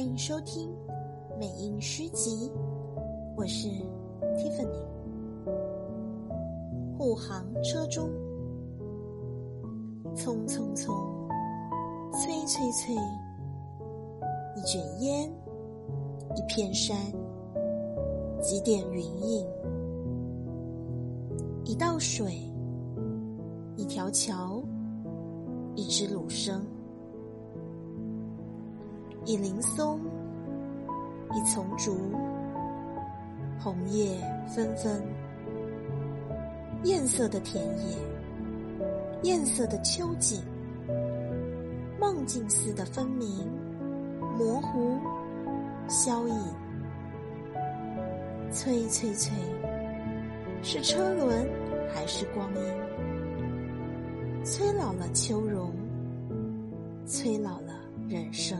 欢迎收听美音诗集，我是 Tiffany。护航车中，匆匆匆，催催催，一卷烟，一片山，几点云影，一道水，一条桥，一只芦笙。一林松，一丛竹，红叶纷纷。艳色的田野，艳色的秋景，梦境似的分明、模糊、消隐。催催催，是车轮还是光阴？催老了秋容，催老了人生。